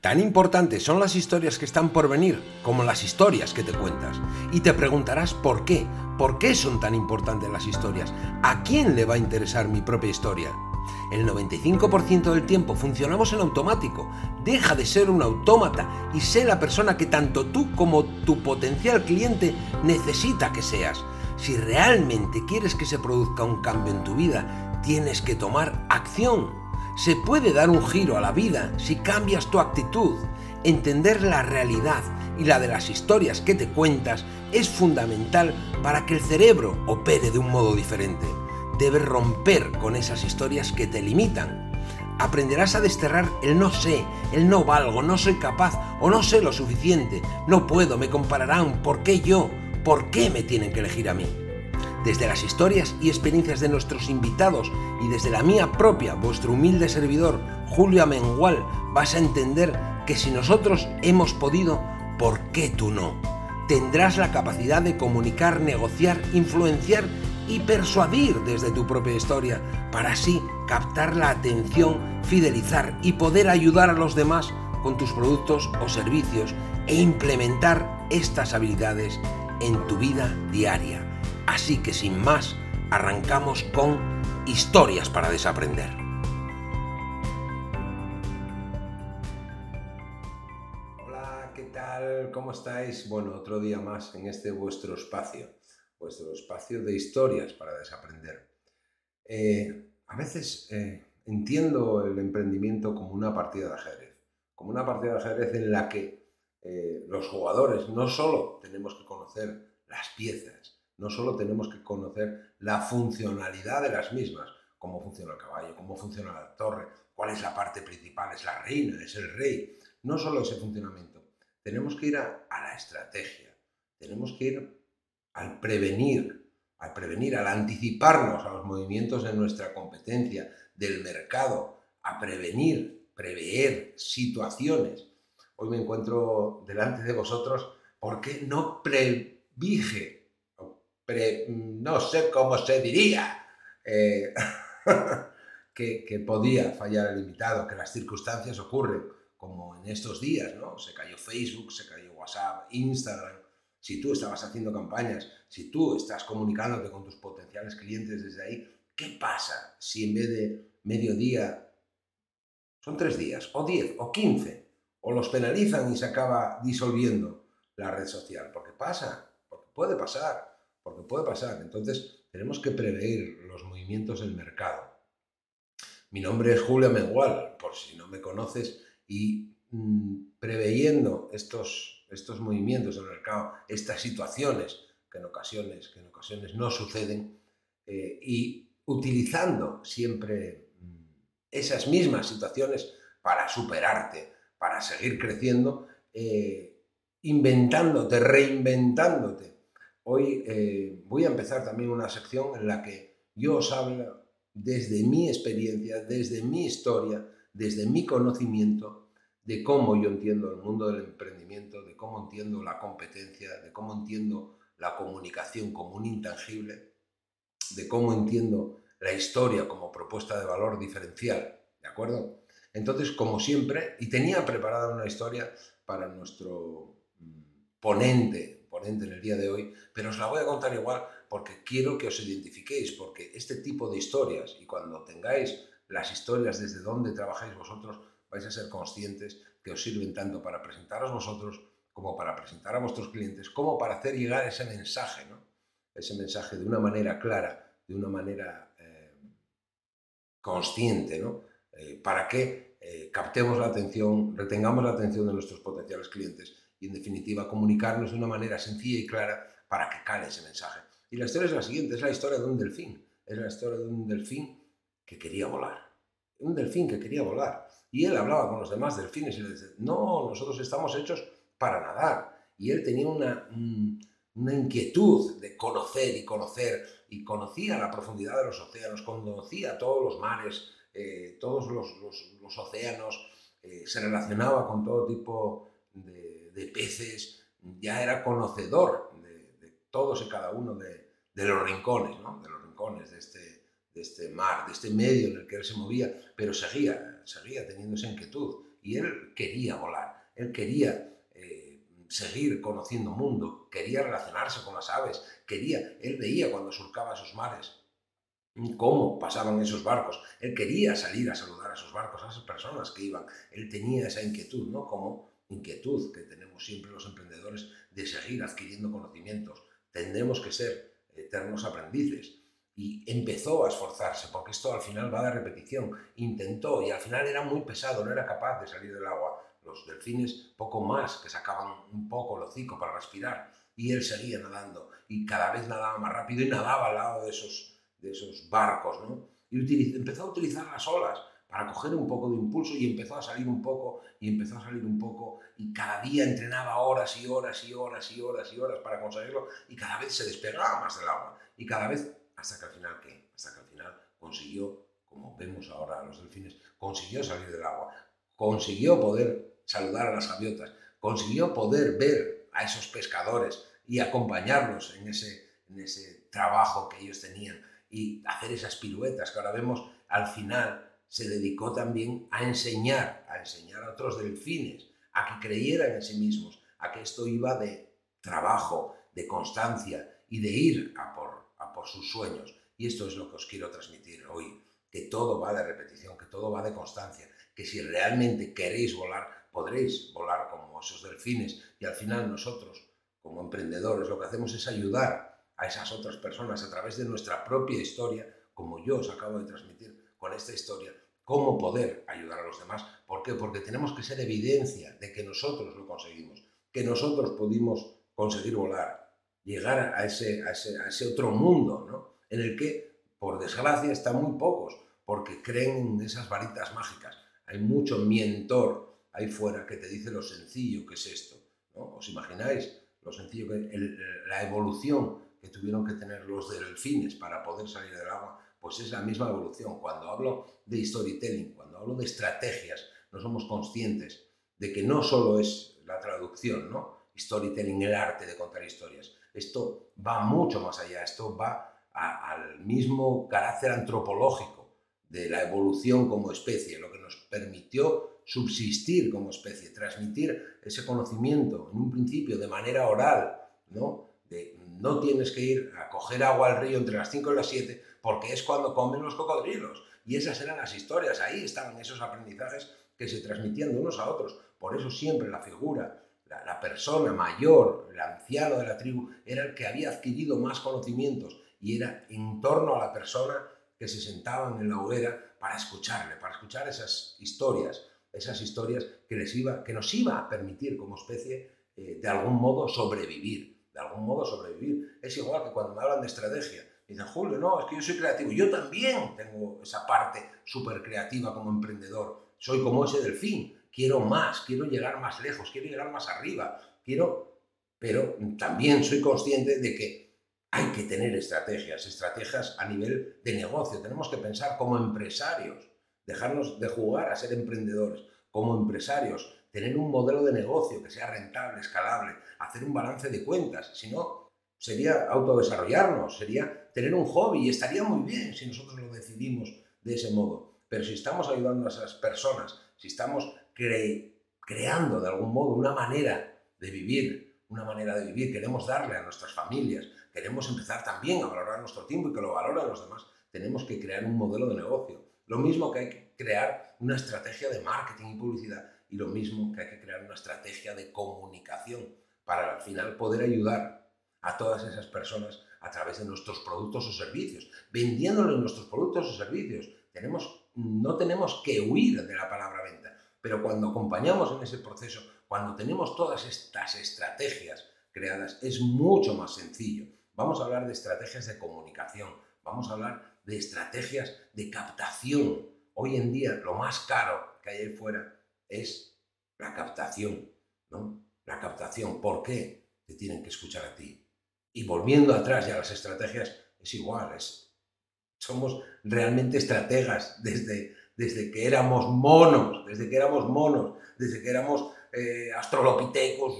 Tan importantes son las historias que están por venir como las historias que te cuentas. Y te preguntarás por qué. ¿Por qué son tan importantes las historias? ¿A quién le va a interesar mi propia historia? El 95% del tiempo funcionamos en automático. Deja de ser un autómata y sé la persona que tanto tú como tu potencial cliente necesita que seas. Si realmente quieres que se produzca un cambio en tu vida, tienes que tomar acción. Se puede dar un giro a la vida si cambias tu actitud. Entender la realidad y la de las historias que te cuentas es fundamental para que el cerebro opere de un modo diferente. Debes romper con esas historias que te limitan. Aprenderás a desterrar el no sé, el no valgo, no soy capaz o no sé lo suficiente, no puedo, me compararán, ¿por qué yo? ¿Por qué me tienen que elegir a mí? Desde las historias y experiencias de nuestros invitados y desde la mía propia, vuestro humilde servidor, Julio Amengual, vas a entender que si nosotros hemos podido, ¿por qué tú no? Tendrás la capacidad de comunicar, negociar, influenciar y persuadir desde tu propia historia para así captar la atención, fidelizar y poder ayudar a los demás con tus productos o servicios e implementar estas habilidades en tu vida diaria. Así que sin más, arrancamos con historias para desaprender. Hola, ¿qué tal? ¿Cómo estáis? Bueno, otro día más en este vuestro espacio, vuestro espacio de historias para desaprender. Eh, a veces eh, entiendo el emprendimiento como una partida de ajedrez, como una partida de ajedrez en la que eh, los jugadores no solo tenemos que conocer las piezas, no solo tenemos que conocer la funcionalidad de las mismas, cómo funciona el caballo, cómo funciona la torre, cuál es la parte principal, es la reina, es el rey, no solo ese funcionamiento, tenemos que ir a, la estrategia, tenemos que ir al prevenir, al prevenir, al anticiparnos a los movimientos de nuestra competencia, del mercado, a prevenir, prever situaciones. Hoy me encuentro delante de vosotros porque no previge, no sé cómo se diría, eh, que, podía fallar el invitado, que las circunstancias ocurren, como en estos días, ¿no? Se cayó Facebook, se cayó WhatsApp, Instagram. Si tú estabas haciendo campañas, si tú estás comunicándote con tus potenciales clientes desde ahí, ¿qué pasa si en vez de mediodía son tres días, o diez, o quince, o los penalizan y se acaba disolviendo la red social, porque pasa, porque puede pasar, porque puede pasar. Entonces tenemos que prever los movimientos del mercado. Mi nombre es Julio Mengual, por si no me conoces, y mm, preveyendo estos, estos movimientos del mercado, estas situaciones que en ocasiones, que en ocasiones no suceden, eh, y utilizando siempre mm, esas mismas situaciones para superarte, para seguir creciendo, eh, inventándote, reinventándote. Hoy eh, voy a empezar también una sección en la que yo os hablo desde mi experiencia, desde mi historia, desde mi conocimiento de cómo yo entiendo el mundo del emprendimiento, de cómo entiendo la competencia, de cómo entiendo la comunicación como un intangible, de cómo entiendo la historia como propuesta de valor diferencial, ¿de acuerdo? Entonces, como siempre, y tenía preparada una historia para nuestro mm, ponente, ponente en el día de hoy, pero os la voy a contar igual porque quiero que os identifiquéis, porque este tipo de historias, y cuando tengáis las historias desde donde trabajáis vosotros, vais a ser conscientes que os sirven tanto para presentaros vosotros como para presentar a vuestros clientes, como para hacer llegar ese mensaje, ¿no? ese mensaje de una manera clara, de una manera eh, consciente, ¿no? Eh, para que eh, captemos la atención, retengamos la atención de nuestros potenciales clientes y, en definitiva, comunicarnos de una manera sencilla y clara para que cale ese mensaje. Y la historia es la siguiente, es la historia de un delfín. Es la historia de un delfín que quería volar. Un delfín que quería volar. Y él hablaba con los demás delfines y le decía, no, nosotros estamos hechos para nadar. Y él tenía una, una inquietud de conocer y conocer, y conocía la profundidad de los océanos, conocía todos los mares, eh, todos los, océanos, eh, se relacionaba con todo tipo de, peces, ya era conocedor de, todos y cada uno de, los rincones, de los rincones de este, de este mar, de este medio en el que él se movía, pero seguía, seguía teniendo esa inquietud y él quería volar, él quería eh, seguir conociendo mundo, quería relacionarse con las aves, quería, él veía cuando surcaba esos mares cómo pasaban esos barcos. Él quería salir a saludar a esos barcos, a esas personas que iban. Él tenía esa inquietud, ¿no? Como inquietud que tenemos siempre los emprendedores de seguir adquiriendo conocimientos. Tendremos que ser eternos aprendices. Y empezó a esforzarse, porque esto al final va de repetición. Intentó y al final era muy pesado, no era capaz de salir del agua. Los delfines poco más, que sacaban un poco el hocico para respirar. Y él seguía nadando y cada vez nadaba más rápido y nadaba al lado de esos, de esos barcos. ¿no? Y empezó a utilizar las olas para coger un poco de impulso y empezó a salir un poco y empezó a salir un poco y cada día entrenaba horas y horas y horas y horas y horas para conseguirlo y cada vez se despegaba más del agua. Y cada vez hasta que al final qué hasta que al final consiguió como vemos ahora a los delfines consiguió salir del agua consiguió poder saludar a las gaviotas consiguió poder ver a esos pescadores y acompañarlos en ese, en ese trabajo que ellos tenían y hacer esas piruetas que ahora vemos al final se dedicó también a enseñar, a enseñar a otros delfines, a que creyeran en sí mismos, a que esto iba de trabajo, de constancia y de ir a por, a por sus sueños. Y esto es lo que os quiero transmitir hoy, que todo va de repetición, que todo va de constancia, que si realmente queréis volar, podréis volar como esos delfines y al final nosotros, como emprendedores, lo que hacemos es ayudar a esas otras personas a través de nuestra propia historia, como yo os acabo de transmitir, esta historia, cómo poder ayudar a los demás. ¿Por qué? Porque tenemos que ser evidencia de que nosotros lo conseguimos, que nosotros pudimos conseguir volar, llegar a ese, a ese, otro mundo, ¿no? en el que, por desgracia, están muy pocos, porque creen en esas varitas mágicas. Hay mucho mientor ahí fuera que te dice lo sencillo que es esto. ¿no? ¿Os imagináis lo sencillo que la evolución que tuvieron que tener los delfines para poder salir del agua? Pues es la misma evolución. Cuando hablo de storytelling, cuando hablo de estrategias, no somos conscientes de que no solo es la traducción, ¿no? Storytelling, el arte de contar historias. Esto va mucho más allá, esto va al mismo carácter antropológico de la evolución como especie, lo que nos permitió subsistir como especie, transmitir ese conocimiento en un principio de manera oral, ¿no? De no tienes que ir a coger agua al río entre las 5 y las 7 porque es cuando comen los cocodrilos. Y esas eran las historias, ahí estaban esos aprendizajes que se transmitían de unos a otros. Por eso siempre la figura, la, persona mayor, el anciano de la tribu, era el que había adquirido más conocimientos y era en torno a la persona que se sentaban en la hoguera para escucharle, para escuchar esas historias, esas historias que, les iba, que nos iba a permitir como especie eh, de algún modo sobrevivir, de algún modo sobrevivir. Es igual que cuando me hablan de estrategia, y dicen, Julio, no, es que yo soy creativo. Yo también tengo esa parte súper creativa como emprendedor. Soy como ese delfín. Quiero más, quiero llegar más lejos, quiero llegar más arriba. Quiero... Pero también soy consciente de que hay que tener estrategias, estrategias a nivel de negocio. Tenemos que pensar como empresarios, dejarnos de jugar a ser emprendedores. Como empresarios, tener un modelo de negocio que sea rentable, escalable, hacer un balance de cuentas. Si no, sería autodesarrollarnos, sería tener un hobby y estaría muy bien si nosotros lo decidimos de ese modo. Pero si estamos ayudando a esas personas, si estamos creando de algún modo una manera de vivir, una manera de vivir, queremos darle a nuestras familias, queremos empezar también a valorar nuestro tiempo y que lo valoren los demás, tenemos que crear un modelo de negocio. Lo mismo que hay que crear una estrategia de marketing y publicidad y lo mismo que hay que crear una estrategia de comunicación para al final poder ayudar a todas esas personas a través de nuestros productos o servicios, vendiéndoles nuestros productos o servicios. Tenemos, no tenemos que huir de la palabra venta, pero cuando acompañamos en ese proceso, cuando tenemos todas estas estrategias creadas, es mucho más sencillo. Vamos a hablar de estrategias de comunicación, vamos a hablar de estrategias de captación. Hoy en día lo más caro que hay ahí fuera es la captación, ¿no? La captación. ¿Por qué? Te tienen que escuchar a ti. Y volviendo atrás ya las estrategias, es igual, somos realmente estrategas desde, desde que éramos monos, desde que éramos monos, desde que éramos eh, astrolopitecos,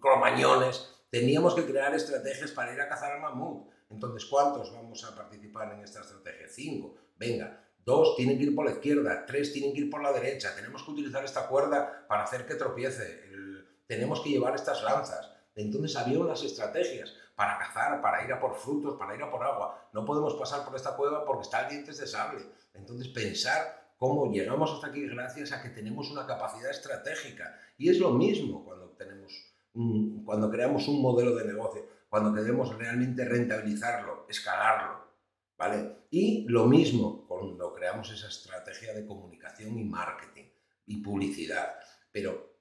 cromañones, teníamos que crear estrategias para ir a cazar al mamut. Entonces, ¿cuántos vamos a participar en esta estrategia? Cinco. Venga, dos tienen que ir por la izquierda, tres tienen que ir por la derecha, tenemos que utilizar esta cuerda para hacer que tropiece, tenemos que llevar estas lanzas. Entonces había unas estrategias para cazar, para ir a por frutos, para ir a por agua. No podemos pasar por esta cueva porque está el dientes de sable. Entonces pensar cómo llegamos hasta aquí gracias a que tenemos una capacidad estratégica. Y es lo mismo cuando, tenemos cuando creamos un modelo de negocio, cuando queremos realmente rentabilizarlo, escalarlo. ¿vale? Y lo mismo cuando creamos esa estrategia de comunicación y marketing y publicidad. Pero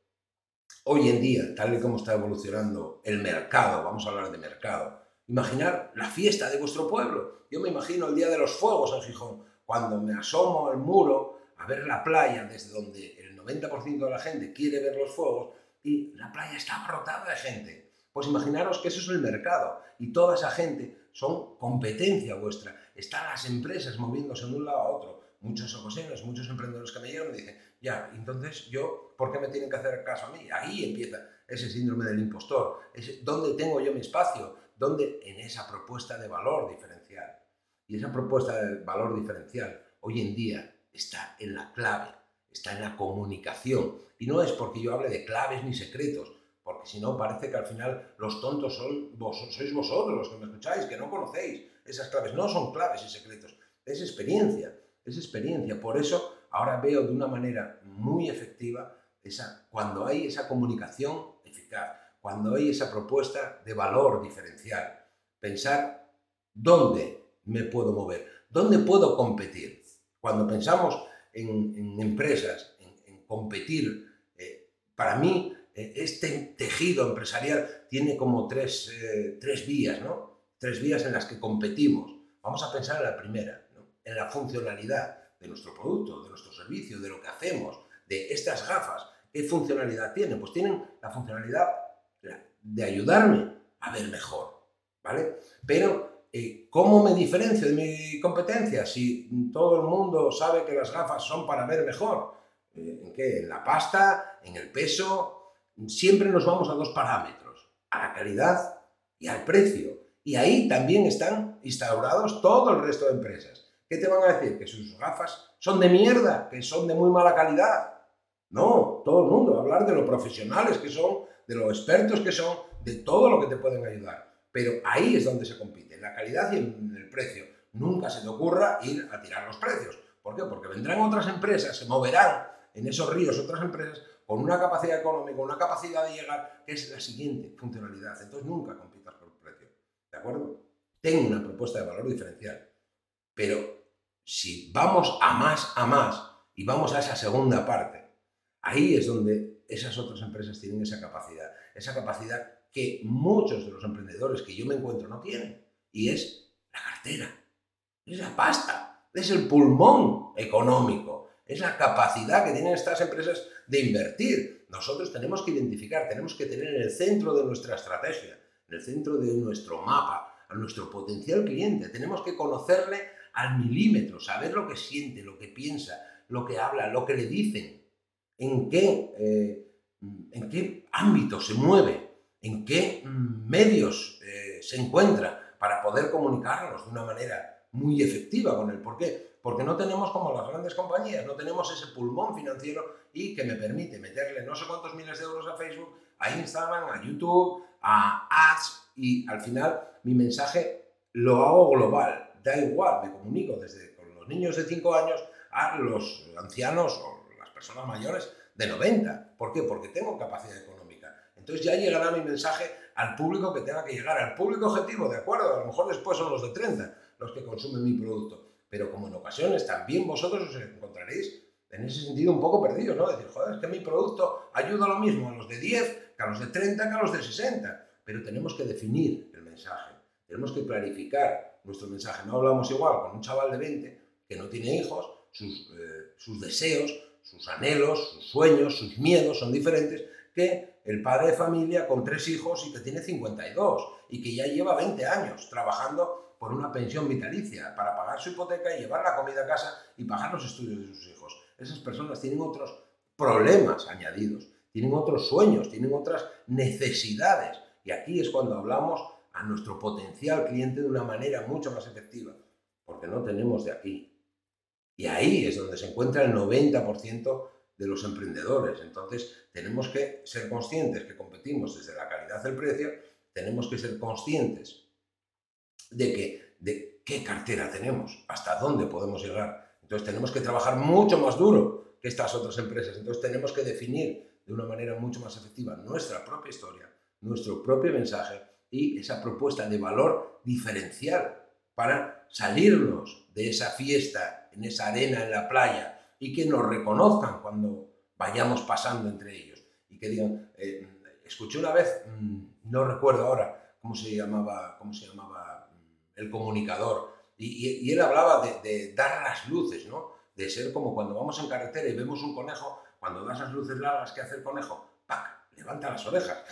hoy en día, tal y como está evolucionando el mercado, vamos a hablar de mercado, imaginar la fiesta de vuestro pueblo. Yo me imagino el día de los fuegos en Gijón, cuando me asomo al muro a ver la playa desde donde el 90% de la gente quiere ver los fuegos y la playa está abarrotada de gente. Pues imaginaros que eso es el mercado y toda esa gente son competencia vuestra. Están las empresas moviéndose de un lado a otro. Muchas ocasiones, muchos emprendedores que me llegan me dicen, ya, entonces yo, ¿por qué me tienen que hacer caso a mí? Ahí empieza ese síndrome del impostor. ¿Dónde tengo yo mi espacio? ¿Dónde? En esa propuesta de valor diferencial. Y esa propuesta de valor diferencial hoy en día está en la clave, está en la comunicación. Y no es porque yo hable de claves ni secretos, porque si no parece que al final los tontos son vos, sois vosotros los que me escucháis, que no conocéis esas claves. No son claves y secretos, es experiencia, es experiencia. Por eso ahora veo de una manera muy efectiva esa, cuando hay esa comunicación eficaz, cuando hay esa propuesta de valor diferencial. Pensar dónde me puedo mover, dónde puedo competir. Cuando pensamos en, empresas, en, competir, eh, para mí eh, este tejido empresarial tiene como tres, eh, tres vías, ¿no? Tres vías en las que competimos. Vamos a pensar en la primera, en la funcionalidad de nuestro producto, de nuestro servicio, de lo que hacemos, de estas gafas. ¿Qué funcionalidad tienen? Pues tienen la funcionalidad de ayudarme a ver mejor, ¿vale? Pero, eh, ¿cómo me diferencio de mi competencia si todo el mundo sabe que las gafas son para ver mejor? Eh, ¿En qué? ¿En la pasta? ¿En el peso? Siempre nos vamos a dos parámetros, a la calidad y al precio. Y ahí también están instaurados todo el resto de empresas. ¿Qué te van a decir? Que sus gafas son de mierda, que son de muy mala calidad. No, todo el mundo, hablar de lo profesionales que son, de lo expertos que son, de todo lo que te pueden ayudar. Pero ahí es donde se compite, en la calidad y en el precio. Nunca se te ocurra ir a tirar los precios. ¿Por qué? Porque vendrán otras empresas, se moverán en esos ríos otras empresas con una capacidad económica, una capacidad de llegar, que es la siguiente funcionalidad. Entonces nunca compitas por precio. ¿De acuerdo? Ten una propuesta de valor diferencial. Pero si vamos a más, a más, y vamos a esa segunda parte, ahí es donde esas otras empresas tienen esa capacidad, esa capacidad que muchos de los emprendedores que yo me encuentro no tienen, y es la cartera, es la pasta, es el pulmón económico, es la capacidad que tienen estas empresas de invertir. Nosotros tenemos que identificar, tenemos que tener en el centro de nuestra estrategia, en el centro de nuestro mapa, a nuestro potencial cliente, tenemos que conocerle al milímetro, saber lo que siente, lo que piensa, lo que habla, lo que le dicen, en qué, eh, en qué ámbito se mueve, en qué medios eh, se encuentra para poder comunicarnos de una manera muy efectiva con él. ¿Por qué? Porque no tenemos como las grandes compañías, no tenemos ese pulmón financiero y que me permite meterle no sé cuántos miles de euros a Facebook, a Instagram, a YouTube, a ads y al final mi mensaje lo hago global, da igual, me comunico desde con los niños de 5 años a los ancianos o las personas mayores de 90. ¿Por qué? Porque tengo capacidad económica. Entonces ya llegará mi mensaje al público que tenga que llegar, al público objetivo, ¿de acuerdo? A lo mejor después son los de 30 los que consumen mi producto. Pero como en ocasiones también vosotros os encontraréis en ese sentido un poco perdidos, ¿no? Decir, joder, es que mi producto ayuda lo mismo a los de 10 que a los de 30 que a los de 60. Pero tenemos que definir el mensaje, tenemos que clarificar nuestro mensaje. No hablamos igual con un chaval de 20 que no tiene hijos, sus, eh, sus deseos, sus anhelos, sus sueños, sus miedos son diferentes que el padre de familia con tres hijos y que tiene 52 y que ya lleva 20 años trabajando por una pensión vitalicia para pagar su hipoteca y llevar la comida a casa y pagar los estudios de sus hijos. Esas personas tienen otros problemas añadidos, tienen otros sueños, tienen otras necesidades. Y aquí es cuando hablamos a nuestro potencial cliente de una manera mucho más efectiva, porque no tenemos de aquí. Y ahí es donde se encuentra el 90% de los emprendedores. Entonces, tenemos que ser conscientes que competimos desde la calidad del precio, tenemos que ser conscientes de, que, de qué cartera tenemos, hasta dónde podemos llegar. Entonces, tenemos que trabajar mucho más duro que estas otras empresas. Entonces, tenemos que definir de una manera mucho más efectiva nuestra propia historia, nuestro propio mensaje y esa propuesta de valor diferencial para salirnos de esa fiesta, en esa arena, en la playa, y que nos reconozcan cuando vayamos pasando entre ellos. Y que digan, eh, escuché una vez, mm, no recuerdo ahora cómo se llamaba, cómo se llamaba mm, el comunicador, y, él hablaba de, dar las luces, ¿no? De ser como cuando vamos en carretera y vemos un conejo, cuando das las luces largas, ¿qué hace el conejo? ¡Pac! Levanta las orejas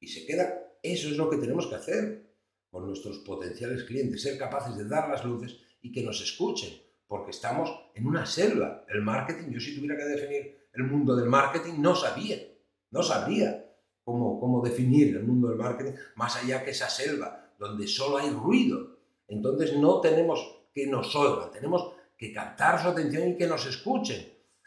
y se queda. Eso es lo que tenemos que hacer con nuestros potenciales clientes, ser capaces de dar las luces y que nos escuchen, porque estamos en una selva. El marketing, yo si tuviera que definir el mundo del marketing, no sabía, no sabría cómo, cómo definir el mundo del marketing más allá que esa selva, donde solo hay ruido. Entonces no tenemos que nos oigan, tenemos que captar su atención y que nos escuchen.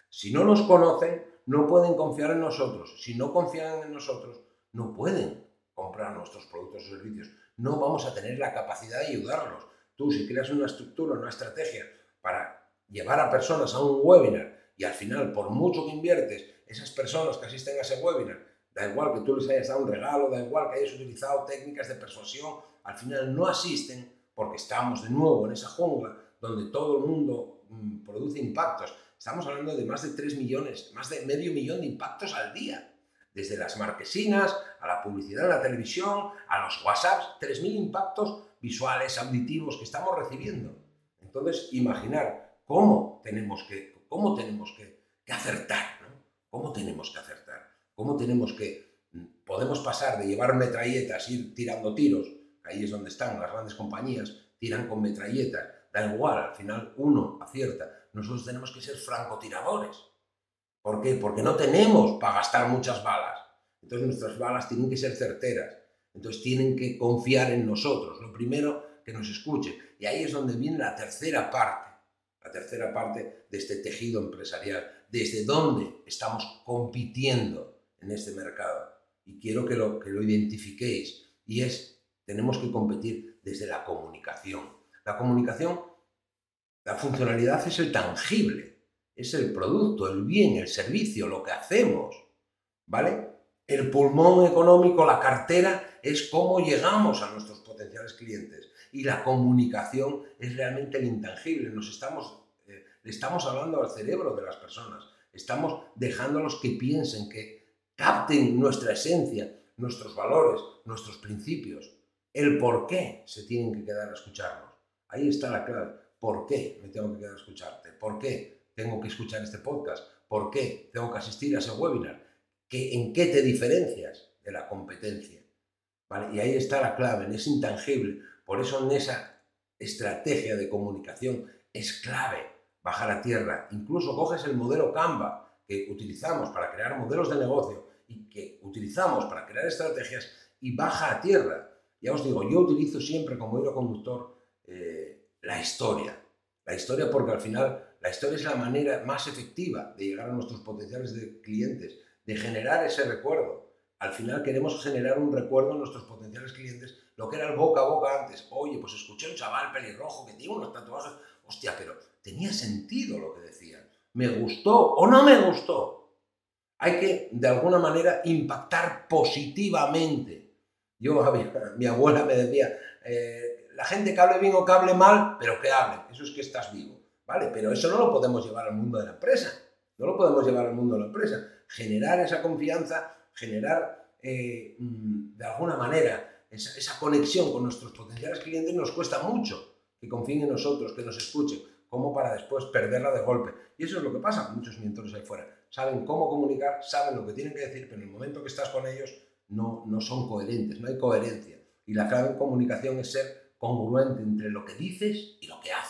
Si no nos conocen, no pueden confiar en nosotros. Si no confían en nosotros, no pueden comprar nuestros productos o servicios. No vamos a tener la capacidad de ayudarlos. Tú, si creas una estructura, una estrategia para llevar a personas a un webinar y al final, por mucho que inviertes, esas personas que asisten a ese webinar, da igual que tú les hayas dado un regalo, da igual que hayas utilizado técnicas de persuasión, al final no asisten porque estamos de nuevo en esa jungla donde todo el mundo mm, produce impactos. Estamos hablando de más de 3 millones, más de medio millón de impactos al día. Desde las marquesinas, a la publicidad en la televisión, a los WhatsApps, 3.000 impactos visuales, auditivos que estamos recibiendo. Entonces, imaginar cómo tenemos que, cómo tenemos que, acertar, ¿no? ¿Cómo tenemos que acertar? ¿Cómo tenemos que... Podemos pasar de llevar metralletas, ir tirando tiros, ahí es donde están las grandes compañías, tiran con metralletas, da igual, al final uno acierta. Nosotros tenemos que ser francotiradores. ¿Por qué? Porque no tenemos para gastar muchas balas. Entonces nuestras balas tienen que ser certeras. Entonces tienen que confiar en nosotros. Lo primero, que nos escuche. Y ahí es donde viene la tercera parte, la tercera parte de este tejido empresarial. Desde dónde estamos compitiendo en este mercado. Y quiero que lo, que lo identifiquéis. Y es, tenemos que competir desde la comunicación. La comunicación, la funcionalidad es el tangible, es el producto, el bien, el servicio, lo que hacemos. ¿Vale? El pulmón económico, la cartera, es cómo llegamos a nuestros potenciales clientes. Y la comunicación es realmente el intangible. Nos estamos, eh, le estamos hablando al cerebro de las personas. Estamos dejándolos que piensen, que capten nuestra esencia, nuestros valores, nuestros principios. El por qué se tienen que quedar a escucharnos. Ahí está la clave. ¿Por qué me tengo que quedar a escucharte? ¿Por qué tengo que escuchar este podcast? ¿Por qué tengo que asistir a ese webinar? ¿En qué te diferencias de la competencia? Y ahí está la clave, es intangible. Por eso en esa estrategia de comunicación es clave bajar a tierra. Incluso coges el modelo Canva que utilizamos para crear modelos de negocio y que utilizamos para crear estrategias y baja a tierra. Ya os digo, yo utilizo siempre como hilo conductor eh, la historia. La historia porque al final la historia es la manera más efectiva de llegar a nuestros potenciales clientes de generar ese recuerdo. Al final queremos generar un recuerdo en nuestros potenciales clientes, lo que era el boca a boca antes. Oye, pues escuché un chaval pelirrojo que tiene unos tatuajes. Hostia, pero tenía sentido lo que decían. ¿Me gustó o no me gustó? Hay que, de alguna manera, impactar positivamente. Yo, mi abuela me decía, eh, la gente que hable bien o que hable mal, pero que hable. Eso es que estás vivo. ¿Vale? Pero eso no lo podemos llevar al mundo de la empresa. No lo podemos llevar al mundo de la empresa. Generar esa confianza, generar eh, mm, de alguna manera esa, conexión con nuestros potenciales clientes nos cuesta mucho que confíen en nosotros, que nos escuchen, como para después perderla de golpe. Y eso es lo que pasa con muchos mentores ahí fuera. Saben cómo comunicar, saben lo que tienen que decir, pero en el momento que estás con ellos no, no son coherentes, no hay coherencia. Y la clave en comunicación es ser congruente entre lo que dices y lo que haces.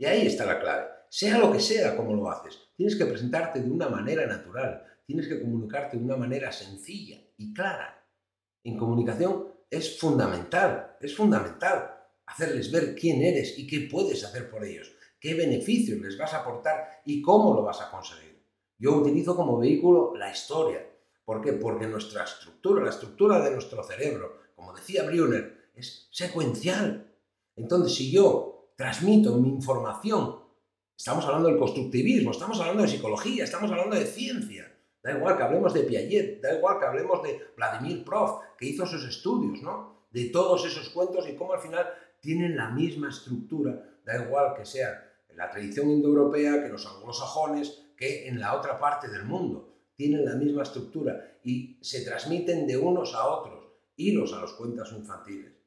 Y ahí está la clave. Sea lo que sea como lo haces, Tienes que presentarte de una manera natural, tienes que comunicarte de una manera sencilla y clara. En comunicación es fundamental, es fundamental hacerles ver quién eres y qué puedes hacer por ellos. qué beneficios les vas a aportar y cómo lo vas a conseguir. Yo utilizo como vehículo la historia. ¿Por qué? Porque nuestra estructura, la estructura de nuestro cerebro, como decía Brunner, es secuencial. Entonces, si yo transmito mi información, estamos hablando del constructivismo, estamos hablando de psicología, estamos hablando de ciencia, Da igual que hablemos de Piaget, da igual que hablemos de Vladimir Prof, que hizo sus estudios, ¿no? De todos esos cuentos y cómo al final tienen la misma estructura, da igual que sea la tradición indoeuropea, que los anglosajones, que en la otra parte del mundo. Tienen la misma estructura y se transmiten de unos a otros. Iros a los cuentos infantiles.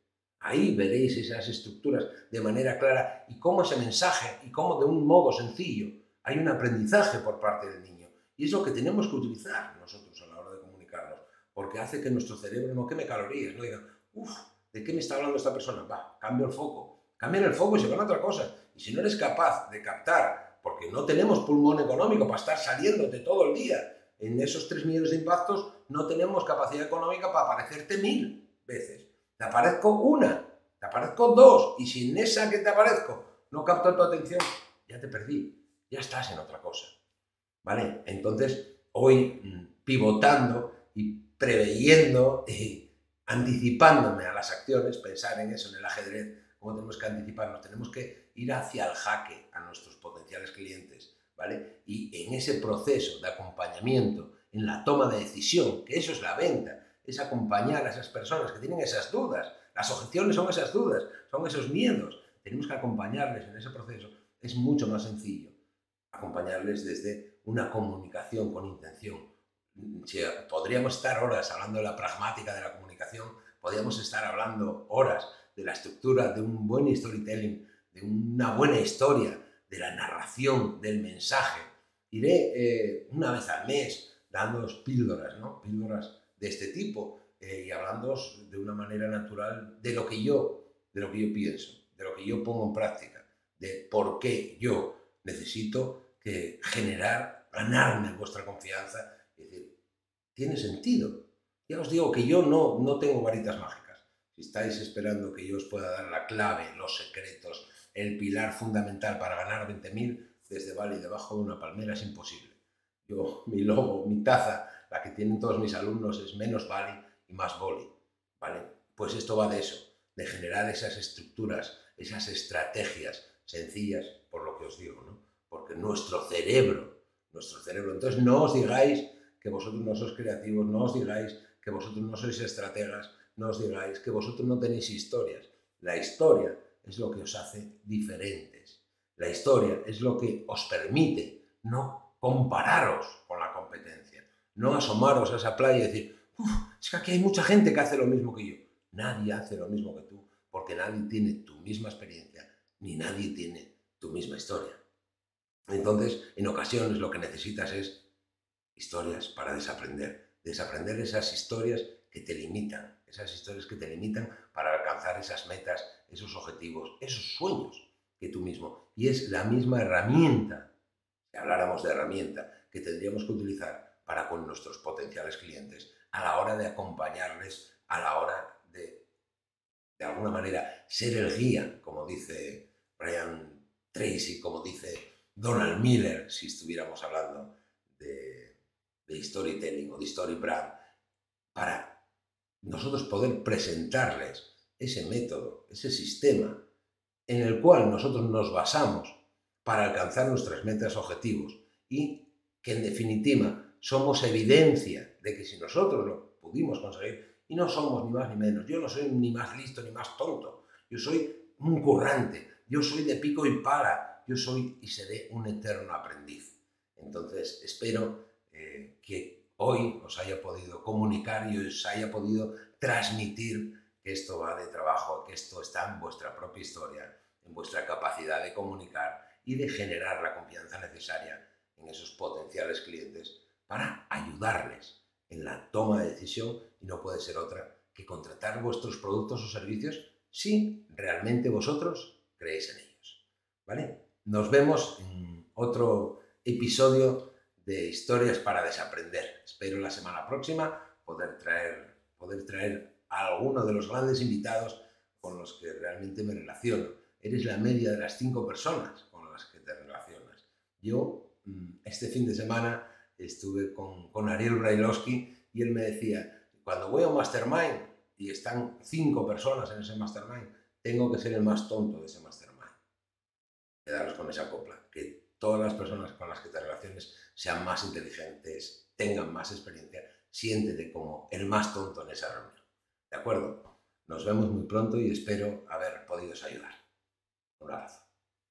Ahí veréis esas estructuras de manera clara y cómo ese mensaje y cómo de un modo sencillo hay un aprendizaje por parte del niño. Y es lo que tenemos que utilizar nosotros a la hora de comunicarnos, porque hace que nuestro cerebro no queme calorías, no diga, uff, ¿de qué me está hablando esta persona? Va, cambio el foco. Cambia el foco y se van a otra cosa. Y si no eres capaz de captar, porque no tenemos pulmón económico para estar saliéndote todo el día en esos 3 millones de impactos, no tenemos capacidad económica para aparecerte mil veces. Te aparezco una, te aparezco dos, y si en esa que te aparezco no capto tu atención, ya te perdí, ya estás en otra cosa. ¿Vale? Entonces, hoy mm, pivotando y preveyendo y anticipándome a las acciones, pensar en eso, en el ajedrez, cómo tenemos que anticiparnos, tenemos que ir hacia el jaque a nuestros potenciales clientes, ¿vale? Y en ese proceso de acompañamiento, en la toma de decisión, que eso es la venta, es acompañar a esas personas que tienen esas dudas, las objeciones son esas dudas, son esos miedos, tenemos que acompañarles en ese proceso, es mucho más sencillo acompañarles desde una comunicación con intención. podríamos estar horas hablando de la pragmática de la comunicación, podríamos estar hablando horas de la estructura de un buen storytelling, de una buena historia, de la narración, del mensaje. Iré eh, una vez al mes dando píldoras, ¿no? píldoras de este tipo eh, y hablando de una manera natural de lo que yo, de lo que yo pienso, de lo que yo pongo en práctica, de por qué yo necesito que generar, ganarme vuestra confianza. Es decir, tiene sentido. Ya os digo que yo no, no tengo varitas mágicas. Si estáis esperando que yo os pueda dar la clave, los secretos, el pilar fundamental para ganar 20.000, desde Bali, debajo de una palmera, es imposible. Yo, mi logo, mi taza, la que tienen todos mis alumnos es menos Bali y más Boli. ¿Vale? Pues esto va de eso, de generar esas estructuras, esas estrategias sencillas, por lo que os digo, ¿no? porque nuestro cerebro, nuestro cerebro, entonces no os digáis que vosotros no sois creativos, no os digáis que vosotros no sois estrategas, no os digáis que vosotros no tenéis historias. La historia es lo que os hace diferentes. La historia es lo que os permite no compararos con la competencia, no asomaros a esa playa y decir, es que aquí hay mucha gente que hace lo mismo que yo. Nadie hace lo mismo que tú, porque nadie tiene tu misma experiencia, ni nadie tiene tu misma historia. Entonces, en ocasiones lo que necesitas es historias para desaprender. Desaprender esas historias que te limitan, esas historias que te limitan para alcanzar esas metas, esos objetivos, esos sueños que tú mismo. Y es la misma herramienta, si habláramos de herramienta, que tendríamos que utilizar para con nuestros potenciales clientes a la hora de acompañarles, a la hora de, de alguna manera, ser el guía, como dice Brian Tracy, como dice Donald Miller, si estuviéramos hablando de, storytelling o de story brand, para nosotros poder presentarles ese método, ese sistema en el cual nosotros nos basamos para alcanzar nuestras metas objetivos y que en definitiva somos evidencia de que si nosotros lo pudimos conseguir, y no somos ni más ni menos, yo no soy ni más listo ni más tonto, yo soy un currante, yo soy de pico y pala, yo soy y seré un eterno aprendiz. Entonces, espero eh, que hoy os haya podido comunicar y os haya podido transmitir que esto va de trabajo, que esto está en vuestra propia historia, en vuestra capacidad de comunicar y de generar la confianza necesaria en esos potenciales clientes para ayudarles en la toma de decisión y no puede ser otra que contratar vuestros productos o servicios si realmente vosotros creéis en ellos. ¿Vale? Nos vemos en otro episodio de Historias para Desaprender. Espero la semana próxima poder traer, poder traer a alguno de los grandes invitados con los que realmente me relaciono. Eres la media de las cinco personas con las te relacionas. Yo, mm, este fin de semana, estuve con, con Ariel Brailovsky y él me decía, cuando voy a un mastermind y están cinco personas en ese mastermind, tengo que ser el más tonto de ese mastermind. Quedaros con esa copla, que todas las personas con las que te relaciones sean más inteligentes, tengan más experiencia, siéntete como el más tonto en esa reunión. ¿De acuerdo? Nos vemos muy pronto y espero haber podido ayudar. Un abrazo.